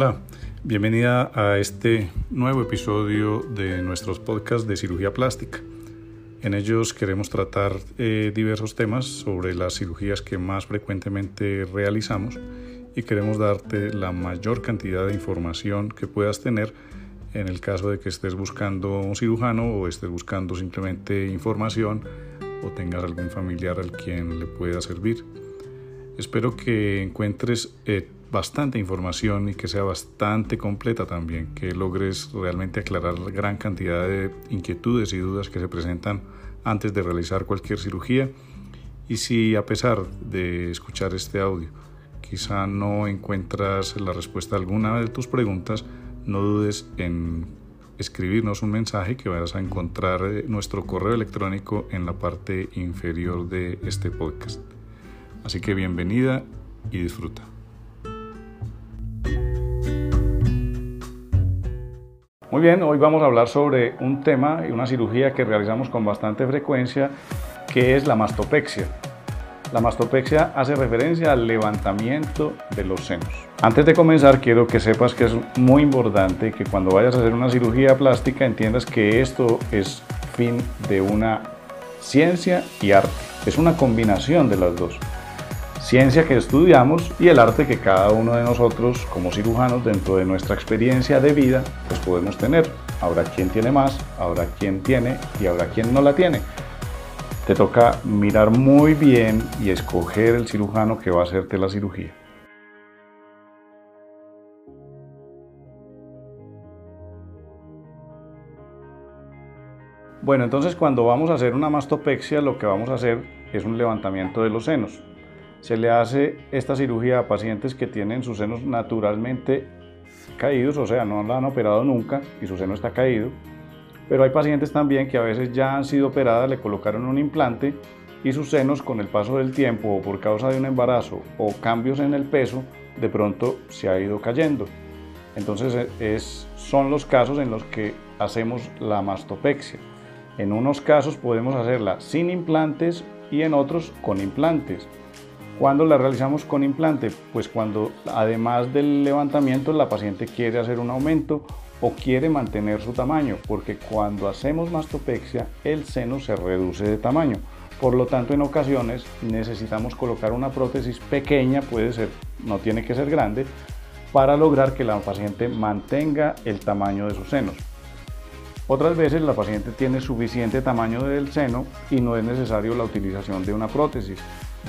Hola, bienvenida a este nuevo episodio de nuestros podcasts de cirugía plástica. En ellos queremos tratar eh, diversos temas sobre las cirugías que más frecuentemente realizamos y queremos darte la mayor cantidad de información que puedas tener en el caso de que estés buscando un cirujano o estés buscando simplemente información o tengas algún familiar al quien le pueda servir. Espero que encuentres eh, bastante información y que sea bastante completa también, que logres realmente aclarar la gran cantidad de inquietudes y dudas que se presentan antes de realizar cualquier cirugía. Y si a pesar de escuchar este audio quizá no encuentras la respuesta a alguna de tus preguntas, no dudes en escribirnos un mensaje que vas a encontrar eh, nuestro correo electrónico en la parte inferior de este podcast. Así que bienvenida y disfruta. Muy bien, hoy vamos a hablar sobre un tema y una cirugía que realizamos con bastante frecuencia, que es la mastopexia. La mastopexia hace referencia al levantamiento de los senos. Antes de comenzar, quiero que sepas que es muy importante que cuando vayas a hacer una cirugía plástica entiendas que esto es fin de una ciencia y arte. Es una combinación de las dos ciencia que estudiamos y el arte que cada uno de nosotros como cirujanos dentro de nuestra experiencia de vida pues podemos tener. Habrá quien tiene más, habrá quien tiene y habrá quien no la tiene. Te toca mirar muy bien y escoger el cirujano que va a hacerte la cirugía. Bueno, entonces cuando vamos a hacer una mastopexia lo que vamos a hacer es un levantamiento de los senos. Se le hace esta cirugía a pacientes que tienen sus senos naturalmente caídos, o sea, no la han operado nunca y su seno está caído. Pero hay pacientes también que a veces ya han sido operadas, le colocaron un implante y sus senos con el paso del tiempo o por causa de un embarazo o cambios en el peso, de pronto se ha ido cayendo. Entonces e, son los casos en los que hacemos la mastopexia. En unos casos podemos hacerla sin implantes y en otros con implantes. ¿Cuándo la realizamos con implante? Pues cuando además del levantamiento la paciente quiere hacer un aumento o quiere mantener su tamaño, porque cuando hacemos mastopexia el seno se reduce de tamaño. Por lo tanto, en ocasiones necesitamos colocar una prótesis pequeña, puede ser, no tiene que ser grande, para lograr que la paciente mantenga el tamaño de sus senos. Otras veces la paciente tiene suficiente tamaño del seno y no es necesario la utilización de una prótesis.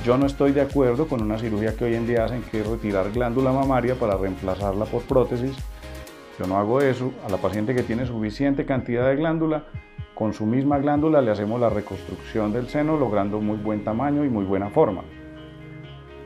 Yo no estoy de acuerdo con una cirugía que hoy en día hacen que es retirar glándula mamaria para reemplazarla por prótesis. Yo no hago eso. A la paciente que tiene suficiente cantidad de glándula, con su misma glándula le hacemos la reconstrucción del seno logrando muy buen tamaño y muy buena forma.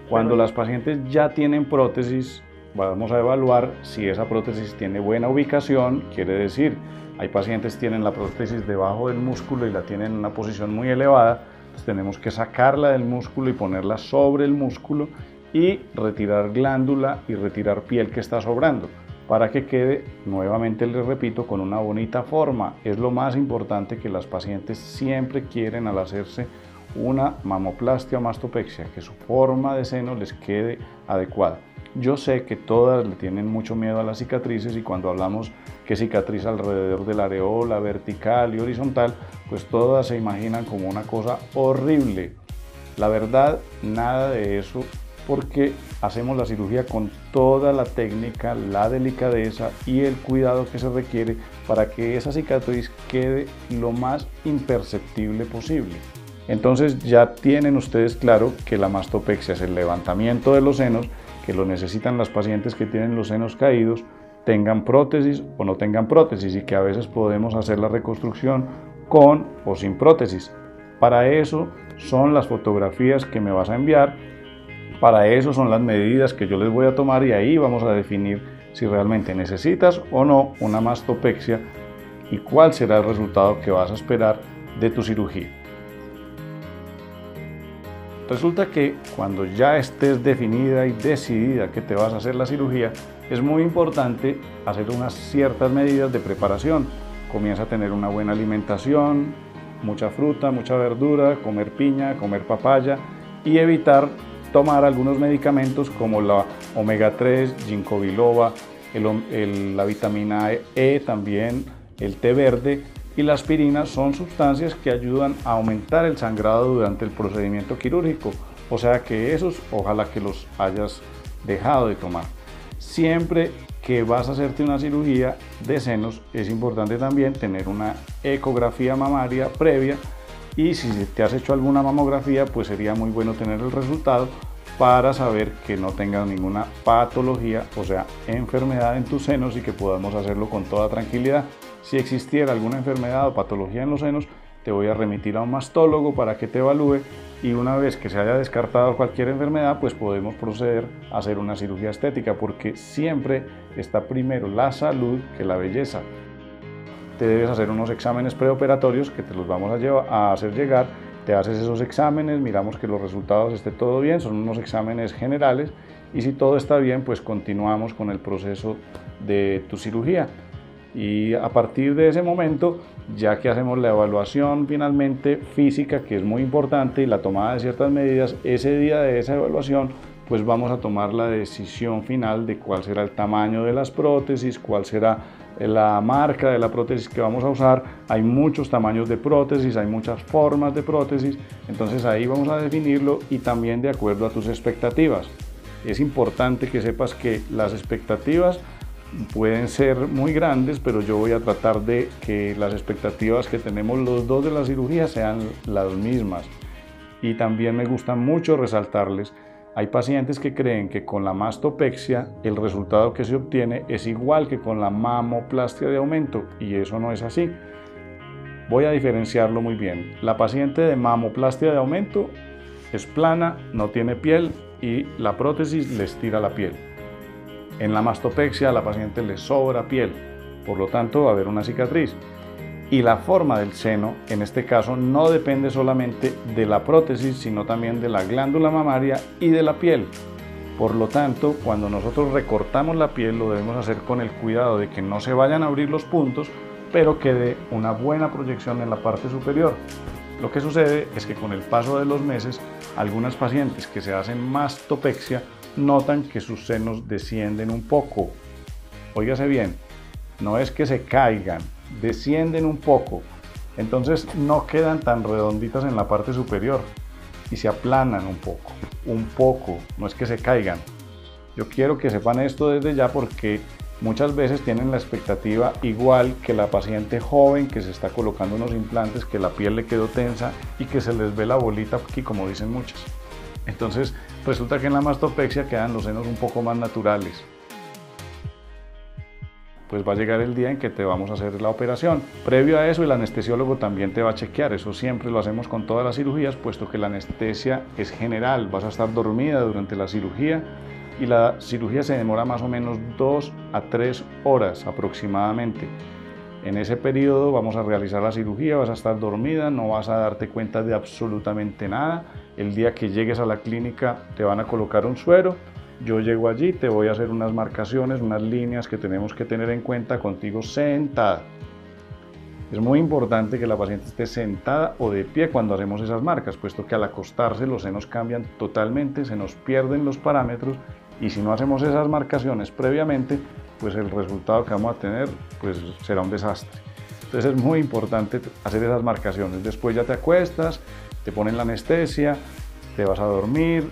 Cuando las pacientes ya tienen prótesis, vamos a evaluar si esa prótesis tiene buena ubicación, quiere decir, hay pacientes que tienen la prótesis debajo del músculo y la tienen en una posición muy elevada, tenemos que sacarla del músculo y ponerla sobre el músculo y retirar glándula y retirar piel que está sobrando para que quede, nuevamente les repito, con una bonita forma. Es lo más importante que las pacientes siempre quieren al hacerse una mamoplastia o mastopexia, que su forma de seno les quede adecuada. Yo sé que todas le tienen mucho miedo a las cicatrices y cuando hablamos que cicatriz alrededor de la areola, vertical y horizontal, pues todas se imaginan como una cosa horrible. La verdad, nada de eso porque hacemos la cirugía con toda la técnica, la delicadeza y el cuidado que se requiere para que esa cicatriz quede lo más imperceptible posible. Entonces ya tienen ustedes claro que la mastopexia es el levantamiento de los senos que lo necesitan las pacientes que tienen los senos caídos, tengan prótesis o no tengan prótesis y que a veces podemos hacer la reconstrucción con o sin prótesis. Para eso son las fotografías que me vas a enviar, para eso son las medidas que yo les voy a tomar y ahí vamos a definir si realmente necesitas o no una mastopexia y cuál será el resultado que vas a esperar de tu cirugía. Resulta que cuando ya estés definida y decidida que te vas a hacer la cirugía, es muy importante hacer unas ciertas medidas de preparación. Comienza a tener una buena alimentación, mucha fruta, mucha verdura, comer piña, comer papaya y evitar tomar algunos medicamentos como la omega 3, ginkgo biloba, la vitamina E también, el té verde y la aspirina son sustancias que ayudan a aumentar el sangrado durante el procedimiento quirúrgico. O sea que esos ojalá que los hayas dejado de tomar. Siempre que vas a hacerte una cirugía de senos es importante también tener una ecografía mamaria previa y si te has hecho alguna mamografía pues sería muy bueno tener el resultado para saber que no tengas ninguna patología, o sea, enfermedad en tus senos y que podamos hacerlo con toda tranquilidad. Si existiera alguna enfermedad o patología en los senos, te voy a remitir a un mastólogo para que te evalúe y una vez que se haya descartado cualquier enfermedad, pues podemos proceder a hacer una cirugía estética porque siempre está primero la salud que la belleza. Te debes hacer unos exámenes preoperatorios que te los vamos a, hacer llegar te haces esos exámenes, miramos que los resultados esté todo bien, son unos exámenes generales y si todo está bien, pues continuamos con el proceso de tu cirugía. Y a partir de ese momento, ya que hacemos la evaluación finalmente física, que es muy importante, y la tomada de ciertas medidas, ese día de esa evaluación, pues vamos a tomar la decisión final de cuál será el tamaño de las prótesis, cuál será la marca de la prótesis que vamos a usar. Hay muchos tamaños de prótesis, hay muchas formas de prótesis, entonces ahí vamos a definirlo y también de acuerdo a tus expectativas. Es importante que sepas que las expectativas pueden ser muy grandes, pero yo voy a tratar de que las expectativas que tenemos los dos de la cirugía sean las mismas. Y también me gusta mucho resaltarles hay pacientes que creen que con la mastopexia el resultado que se obtiene es igual que con la mamoplastia de aumento y eso no es así. Voy a diferenciarlo muy bien. La paciente de mamoplastia de aumento es plana, no tiene piel y la prótesis le estira la piel. En la mastopexia a la paciente le sobra piel, por lo tanto va a haber una cicatriz y la forma del seno, en este caso, no depende solamente de la prótesis, sino también de la glándula mamaria y de la piel. Por lo tanto, cuando nosotros recortamos la piel, lo debemos hacer con el cuidado de que no se vayan a abrir los puntos, pero que dé una buena proyección en la parte superior. Lo que sucede es que con el paso de los meses, algunas pacientes que se hacen mastopexia notan que sus senos descienden un poco. Óigase bien, no es que se caigan, descienden un poco, entonces no quedan tan redonditas en la parte superior y se aplanan un poco, un poco, no es que se caigan. Yo quiero que sepan esto desde ya porque muchas veces tienen la expectativa igual que la paciente joven que se está colocando unos implantes, que la piel le quedó tensa y que se les ve la bolita aquí como dicen muchas. Entonces resulta que en la mastopexia quedan los senos un poco más naturales pues va a llegar el día en que te vamos a hacer la operación. Previo a eso, el anestesiólogo también te va a chequear. Eso siempre lo hacemos con todas las cirugías, puesto que la anestesia es general. Vas a estar dormida durante la cirugía y la cirugía se demora más o menos 2 a 3 horas aproximadamente. En ese periodo vamos a realizar la cirugía, vas a estar dormida, no vas a darte cuenta de absolutamente nada. El día que llegues a la clínica te van a colocar un suero yo llego allí, te voy a hacer unas marcaciones, unas líneas que tenemos que tener en cuenta contigo sentada. Es muy importante que la paciente esté sentada o de pie cuando hacemos esas marcas, puesto que al acostarse los senos cambian totalmente, se nos pierden los parámetros y si no hacemos esas marcaciones previamente, pues el resultado que vamos a tener pues será un desastre. Entonces es muy importante hacer esas marcaciones. Después ya te acuestas, te ponen la anestesia, te vas a dormir,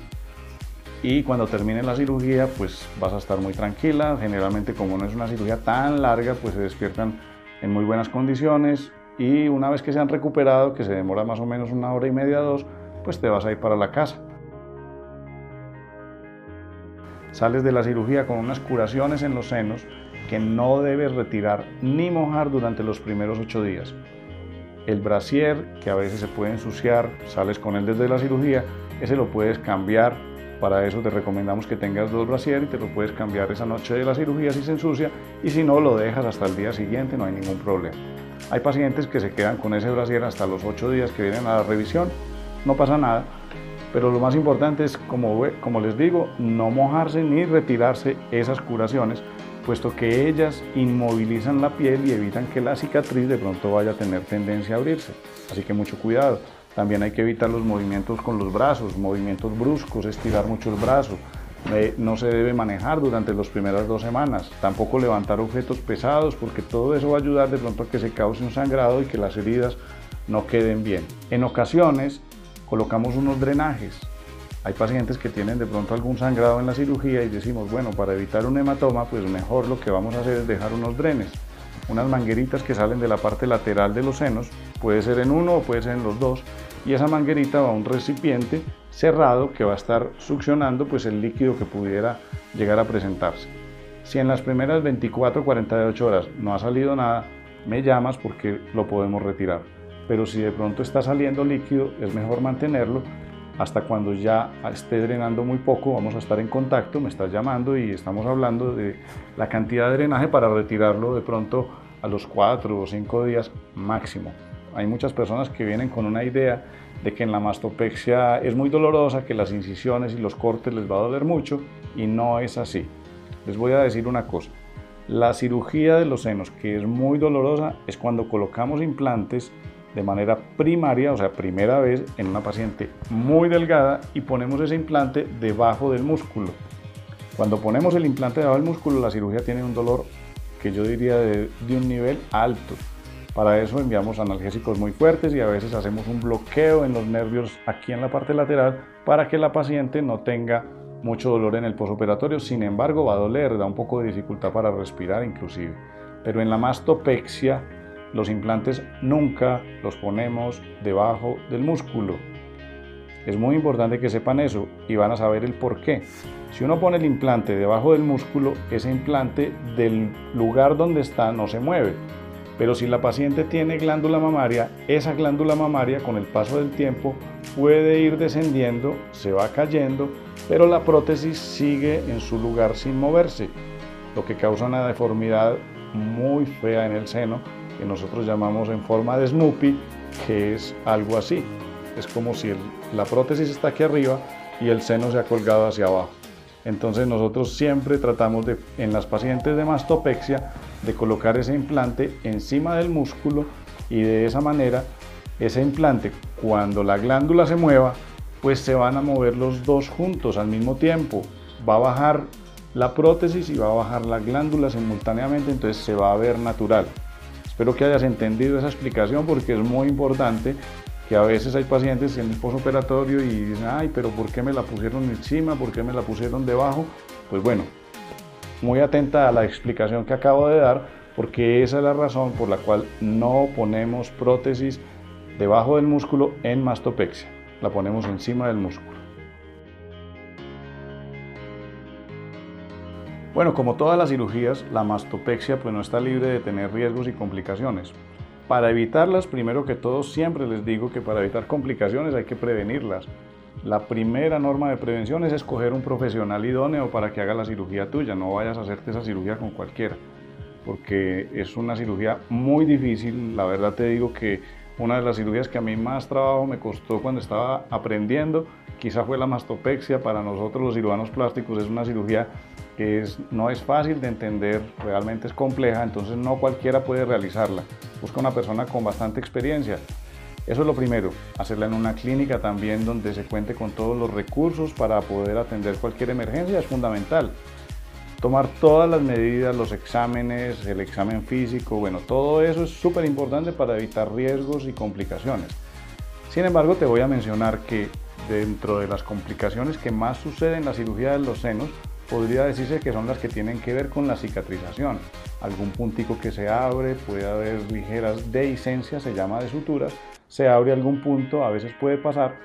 y cuando termine la cirugía pues vas a estar muy tranquila. Generalmente como no es una cirugía tan larga pues se despiertan en muy buenas condiciones y una vez que se han recuperado, que se demora más o menos una hora y media, dos, pues te vas a ir para la casa. Sales de la cirugía con unas curaciones en los senos que no debes retirar ni mojar durante los primeros ocho días. El brasier, que a veces se puede ensuciar, sales con él desde la cirugía, ese lo puedes cambiar para eso te recomendamos que tengas dos brasier y te lo puedes cambiar esa noche de la cirugía si se ensucia y si no lo dejas hasta el día siguiente, no hay ningún problema. Hay pacientes que se quedan con ese brasier hasta los ocho días que vienen a la revisión, no pasa nada, pero lo más importante es, como, como les digo, no mojarse ni retirarse esas curaciones, puesto que ellas inmovilizan la piel y evitan que la cicatriz de pronto vaya a tener tendencia a abrirse. Así que mucho cuidado. También hay que evitar los movimientos con los brazos, movimientos bruscos, estirar mucho el brazo. Eh, no se debe manejar durante las primeras dos semanas, tampoco levantar objetos pesados porque todo eso va a ayudar de pronto a que se cause un sangrado y que las heridas no queden bien. En ocasiones colocamos unos drenajes. Hay pacientes que tienen de pronto algún sangrado en la cirugía y decimos, bueno, para evitar un hematoma, pues mejor lo que vamos a hacer es dejar unos drenes, unas mangueritas que salen de la parte lateral de los senos, puede ser en uno o puede ser en los dos, y esa manguerita va a un recipiente cerrado que va a estar succionando pues el líquido que pudiera llegar a presentarse. Si en las primeras 24 o 48 horas no ha salido nada, me llamas porque lo podemos retirar. Pero si de pronto está saliendo líquido, es mejor mantenerlo hasta cuando ya esté drenando muy poco, vamos a estar en contacto, me estás llamando y estamos hablando de la cantidad de drenaje para retirarlo de pronto a los 4 o 5 días máximo. Hay muchas personas que vienen con una idea de que en la mastopexia es muy dolorosa, que las incisiones y los cortes les va a doler mucho y no es así. Les voy a decir una cosa. La cirugía de los senos, que es muy dolorosa, es cuando colocamos implantes de manera primaria, o sea, primera vez en una paciente muy delgada y ponemos ese implante debajo del músculo. Cuando ponemos el implante debajo del músculo, la cirugía tiene un dolor que yo diría de, un nivel alto. Para eso enviamos analgésicos muy fuertes y a veces hacemos un bloqueo en los nervios aquí en la parte lateral para que la paciente no tenga mucho dolor en el posoperatorio. Sin embargo, va a doler, da un poco de dificultad para respirar inclusive. Pero en la mastopexia, los implantes nunca los ponemos debajo del músculo. Es muy importante que sepan eso y van a saber el por qué. Si uno pone el implante debajo del músculo, ese implante del lugar donde está no se mueve pero si la paciente tiene glándula mamaria, esa glándula mamaria con el paso del tiempo puede ir descendiendo, se va cayendo, pero la prótesis sigue en su lugar sin moverse, lo que causa una deformidad muy fea en el seno que nosotros llamamos en forma de Snoopy, que es algo así. Es como si la prótesis está aquí arriba y el seno se ha colgado hacia abajo. Entonces nosotros siempre tratamos en las pacientes de mastopexia, de colocar ese implante encima del músculo y de esa manera ese implante cuando la glándula se mueva pues se van a mover los dos juntos al mismo tiempo va a bajar la prótesis y va a bajar la glándula simultáneamente entonces se va a ver natural espero que hayas entendido esa explicación porque es muy importante que a veces hay pacientes en el posoperatorio y dicen ay pero ¿por qué me la pusieron encima? ¿por qué me la pusieron debajo? pues bueno muy atenta a la explicación que acabo de dar, porque esa es la razón por la cual no ponemos prótesis debajo del músculo en mastopexia, la ponemos encima del músculo. Bueno, como todas las cirugías, la mastopexia pues no está libre de tener riesgos y complicaciones. Para evitarlas, primero que todo, siempre les digo que para evitar complicaciones hay que prevenirlas. La primera norma de prevención es escoger un profesional idóneo para que haga la cirugía tuya. No vayas a hacerte esa cirugía con cualquiera, porque es una cirugía muy difícil. La verdad te digo que una de las cirugías que a mí más trabajo me costó cuando estaba aprendiendo, quizá fue la mastopexia. Para nosotros los cirujanos plásticos es una cirugía que no es fácil de entender, realmente es compleja, entonces no cualquiera puede realizarla. Busca una persona con bastante experiencia. Eso es lo primero, hacerla en una clínica también donde se cuente con todos los recursos para poder atender cualquier emergencia es fundamental. Tomar todas las medidas, los exámenes, el examen físico, bueno, todo eso es súper importante para evitar riesgos y complicaciones. Sin embargo, te voy a mencionar que dentro de las complicaciones que más suceden en la cirugía de los senos, podría decirse que son las que tienen que ver con la cicatrización. Algún puntico que se abre, puede haber ligeras dehiscencias, se llama de suturas, se abre algún punto, a veces puede pasar.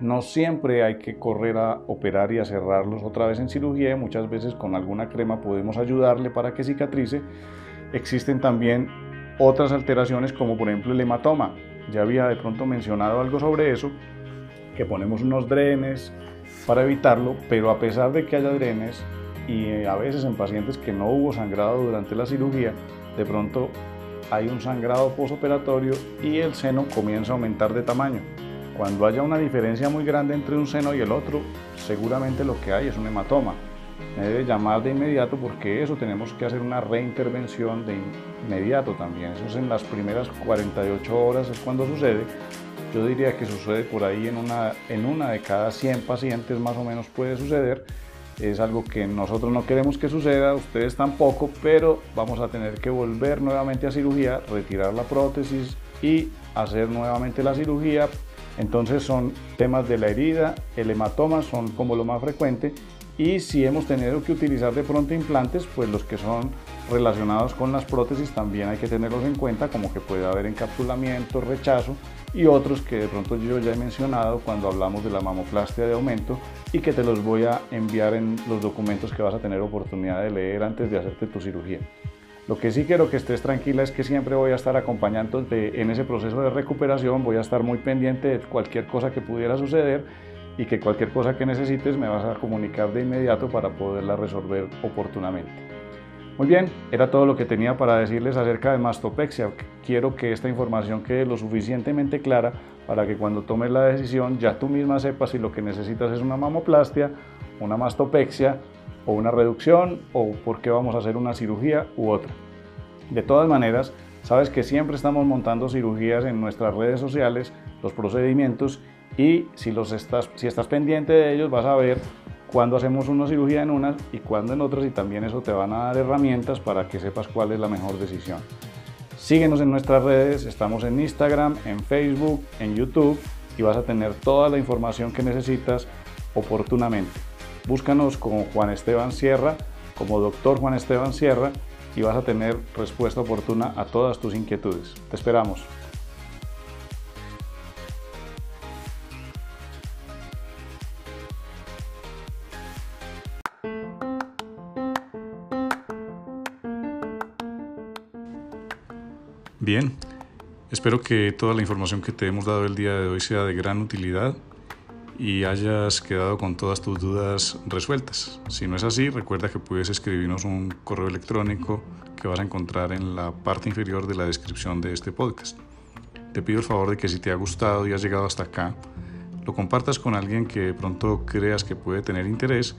No siempre hay que correr a operar y a cerrarlos otra vez en cirugía, muchas veces con alguna crema podemos ayudarle para que cicatrice. Existen también otras alteraciones como por ejemplo el hematoma. Ya había de pronto mencionado algo sobre eso, que ponemos unos drenes para evitarlo, pero a pesar de que haya drenes y a veces en pacientes que no hubo sangrado durante la cirugía, de pronto hay un sangrado posoperatorio y el seno comienza a aumentar de tamaño. Cuando haya una diferencia muy grande entre un seno y el otro, seguramente lo que hay es un hematoma. Me debe llamar de inmediato porque eso tenemos que hacer una reintervención de inmediato también. Eso es en las primeras 48 horas es cuando sucede. Yo diría que sucede por ahí en una, en una de cada 100 pacientes más o menos puede suceder es algo que nosotros no queremos que suceda, ustedes tampoco, pero vamos a tener que volver nuevamente a cirugía, retirar la prótesis y hacer nuevamente la cirugía. Entonces son temas de la herida, el hematoma son como lo más frecuente y si hemos tenido que utilizar de pronto implantes, pues los que son relacionados con las prótesis también hay que tenerlos en cuenta, como que puede haber encapsulamiento, rechazo y otros que de pronto yo ya he mencionado cuando hablamos de la mamoplastia de aumento y que te los voy a enviar en los documentos que vas a tener oportunidad de leer antes de hacerte tu cirugía. Lo que sí quiero que estés tranquila es que siempre voy a estar acompañándote en ese proceso de recuperación, voy a estar muy pendiente de cualquier cosa que pudiera suceder y que cualquier cosa que necesites me vas a comunicar de inmediato para poderla resolver oportunamente. Muy bien, era todo lo que tenía para decirles acerca de mastopexia. Quiero que esta información quede lo suficientemente clara para que cuando tomes la decisión ya tú misma sepas si lo que necesitas es una mamoplastia, una mastopexia o una reducción o por qué vamos a hacer una cirugía u otra. De todas maneras, sabes que siempre estamos montando cirugías en nuestras redes sociales, los procedimientos y si, los estás, si estás pendiente de ellos vas a ver cuándo hacemos una cirugía en unas y cuándo en otras y también eso te van a dar herramientas para que sepas cuál es la mejor decisión. Síguenos en nuestras redes, estamos en Instagram, en Facebook, en YouTube y vas a tener toda la información que necesitas oportunamente. Búscanos como Juan Esteban Sierra, como doctor Juan Esteban Sierra y vas a tener respuesta oportuna a todas tus inquietudes. Te esperamos. Bien, espero que toda la información que te hemos dado el día de hoy sea de gran utilidad y hayas quedado con todas tus dudas resueltas. Si no es así, recuerda que puedes escribirnos un correo electrónico que vas a encontrar en la parte inferior de la descripción de este podcast. Te pido el favor de que si te ha gustado y has llegado hasta acá, lo compartas con alguien que de pronto creas que puede tener interés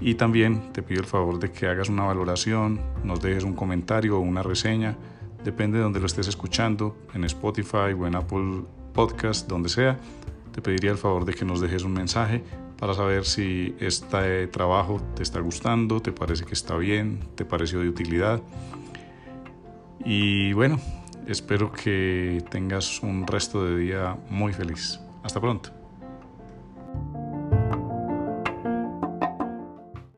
y también te pido el favor de que hagas una valoración, nos dejes un comentario o una reseña depende de donde lo estés escuchando, en Spotify o en Apple Podcast, donde sea, te pediría el favor de que nos dejes un mensaje para saber si este trabajo te está gustando, te parece que está bien, te pareció de utilidad. Y bueno, espero que tengas un resto de día muy feliz. Hasta pronto.